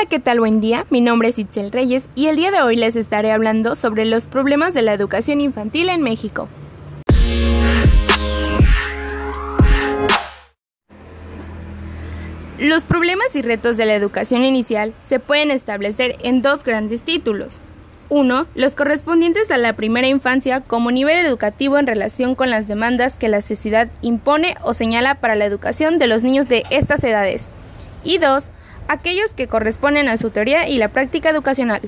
Hola, ¿qué tal? Buen día. Mi nombre es Itzel Reyes y el día de hoy les estaré hablando sobre los problemas de la educación infantil en México. Los problemas y retos de la educación inicial se pueden establecer en dos grandes títulos. Uno, los correspondientes a la primera infancia como nivel educativo en relación con las demandas que la sociedad impone o señala para la educación de los niños de estas edades. Y dos, aquellos que corresponden a su teoría y la práctica educacional.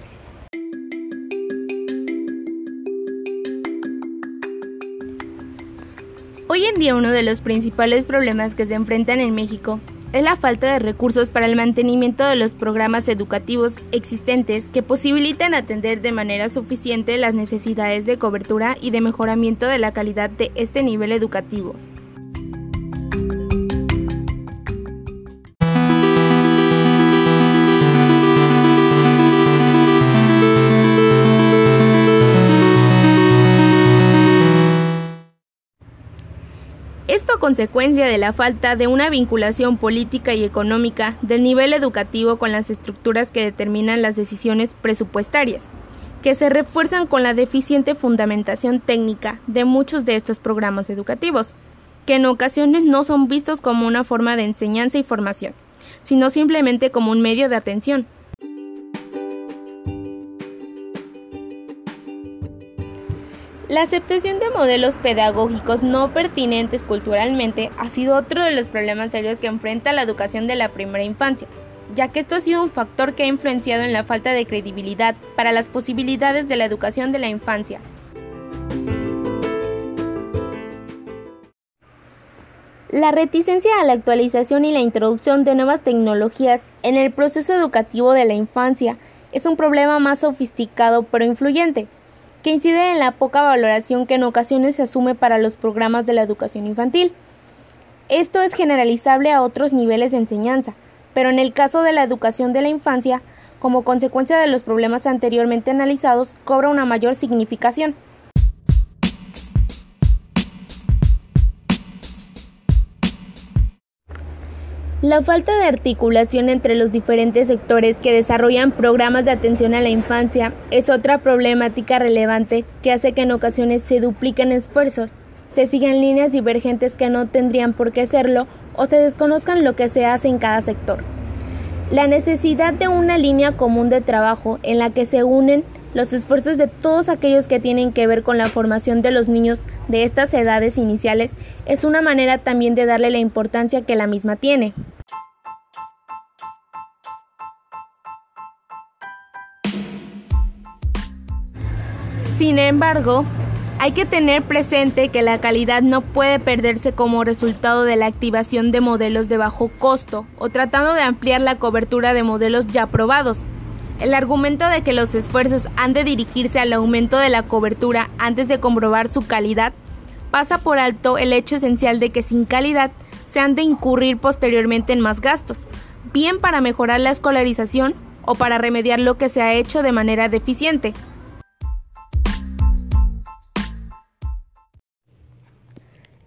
Hoy en día uno de los principales problemas que se enfrentan en México es la falta de recursos para el mantenimiento de los programas educativos existentes que posibilitan atender de manera suficiente las necesidades de cobertura y de mejoramiento de la calidad de este nivel educativo. Esto a consecuencia de la falta de una vinculación política y económica del nivel educativo con las estructuras que determinan las decisiones presupuestarias, que se refuerzan con la deficiente fundamentación técnica de muchos de estos programas educativos, que en ocasiones no son vistos como una forma de enseñanza y formación, sino simplemente como un medio de atención. La aceptación de modelos pedagógicos no pertinentes culturalmente ha sido otro de los problemas serios que enfrenta la educación de la primera infancia, ya que esto ha sido un factor que ha influenciado en la falta de credibilidad para las posibilidades de la educación de la infancia. La reticencia a la actualización y la introducción de nuevas tecnologías en el proceso educativo de la infancia es un problema más sofisticado pero influyente que incide en la poca valoración que en ocasiones se asume para los programas de la educación infantil. Esto es generalizable a otros niveles de enseñanza, pero en el caso de la educación de la infancia, como consecuencia de los problemas anteriormente analizados, cobra una mayor significación. La falta de articulación entre los diferentes sectores que desarrollan programas de atención a la infancia es otra problemática relevante que hace que en ocasiones se dupliquen esfuerzos, se sigan líneas divergentes que no tendrían por qué serlo o se desconozcan lo que se hace en cada sector. La necesidad de una línea común de trabajo en la que se unen los esfuerzos de todos aquellos que tienen que ver con la formación de los niños de estas edades iniciales es una manera también de darle la importancia que la misma tiene. Sin embargo, hay que tener presente que la calidad no puede perderse como resultado de la activación de modelos de bajo costo o tratando de ampliar la cobertura de modelos ya probados. El argumento de que los esfuerzos han de dirigirse al aumento de la cobertura antes de comprobar su calidad pasa por alto el hecho esencial de que sin calidad se han de incurrir posteriormente en más gastos, bien para mejorar la escolarización o para remediar lo que se ha hecho de manera deficiente.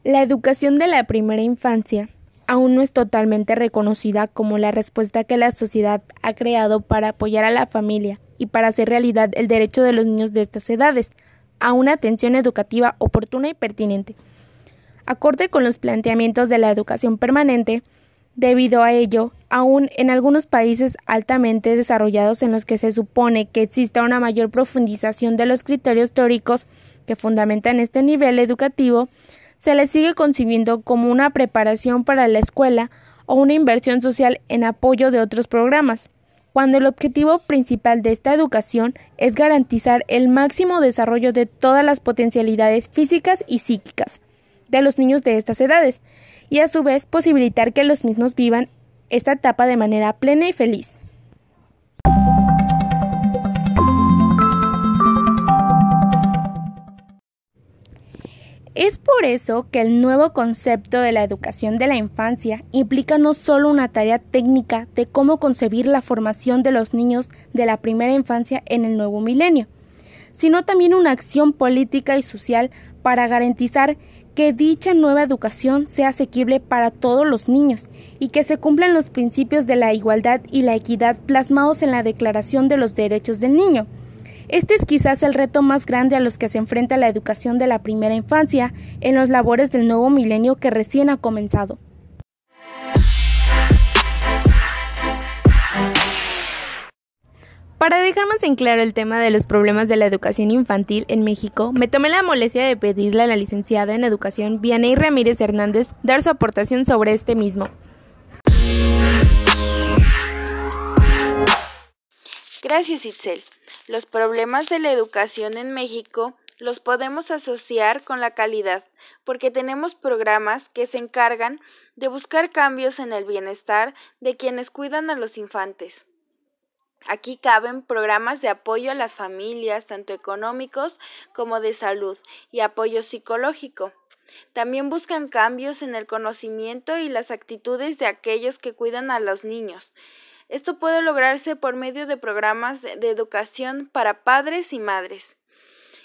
La educación de la primera infancia aún no es totalmente reconocida como la respuesta que la sociedad ha creado para apoyar a la familia y para hacer realidad el derecho de los niños de estas edades a una atención educativa oportuna y pertinente. Acorde con los planteamientos de la educación permanente, debido a ello, aún en algunos países altamente desarrollados en los que se supone que exista una mayor profundización de los criterios teóricos que fundamentan este nivel educativo, se le sigue concibiendo como una preparación para la escuela o una inversión social en apoyo de otros programas, cuando el objetivo principal de esta educación es garantizar el máximo desarrollo de todas las potencialidades físicas y psíquicas de los niños de estas edades, y a su vez posibilitar que los mismos vivan esta etapa de manera plena y feliz. Es por eso que el nuevo concepto de la educación de la infancia implica no solo una tarea técnica de cómo concebir la formación de los niños de la primera infancia en el nuevo milenio, sino también una acción política y social para garantizar que dicha nueva educación sea asequible para todos los niños y que se cumplan los principios de la igualdad y la equidad plasmados en la Declaración de los Derechos del Niño. Este es quizás el reto más grande a los que se enfrenta la educación de la primera infancia en los labores del nuevo milenio que recién ha comenzado. Para dejar más en claro el tema de los problemas de la educación infantil en México, me tomé la molestia de pedirle a la licenciada en educación Vianey Ramírez Hernández dar su aportación sobre este mismo. Gracias, Itzel. Los problemas de la educación en México los podemos asociar con la calidad, porque tenemos programas que se encargan de buscar cambios en el bienestar de quienes cuidan a los infantes. Aquí caben programas de apoyo a las familias, tanto económicos como de salud, y apoyo psicológico. También buscan cambios en el conocimiento y las actitudes de aquellos que cuidan a los niños. Esto puede lograrse por medio de programas de educación para padres y madres.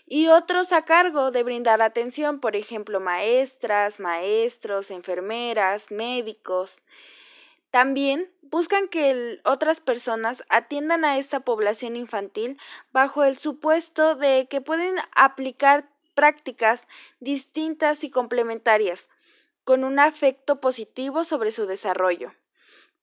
Y otros a cargo de brindar atención, por ejemplo, maestras, maestros, enfermeras, médicos. También buscan que otras personas atiendan a esta población infantil bajo el supuesto de que pueden aplicar prácticas distintas y complementarias, con un afecto positivo sobre su desarrollo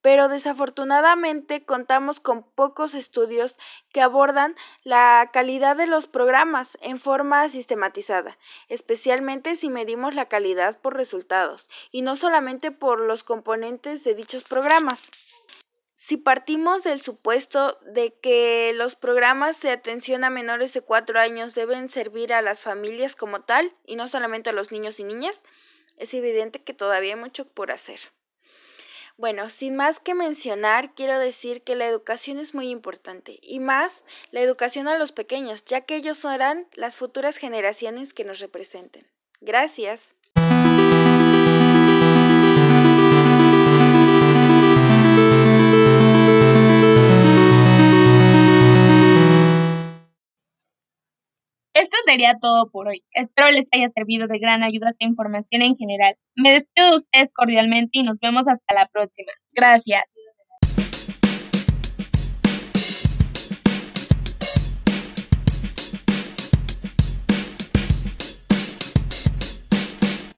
pero desafortunadamente contamos con pocos estudios que abordan la calidad de los programas en forma sistematizada, especialmente si medimos la calidad por resultados y no solamente por los componentes de dichos programas. Si partimos del supuesto de que los programas de atención a menores de 4 años deben servir a las familias como tal y no solamente a los niños y niñas, es evidente que todavía hay mucho por hacer. Bueno, sin más que mencionar, quiero decir que la educación es muy importante y más la educación a los pequeños, ya que ellos serán las futuras generaciones que nos representen. Gracias. Sería todo por hoy. Espero les haya servido de gran ayuda esta información en general. Me despido de ustedes cordialmente y nos vemos hasta la próxima. Gracias.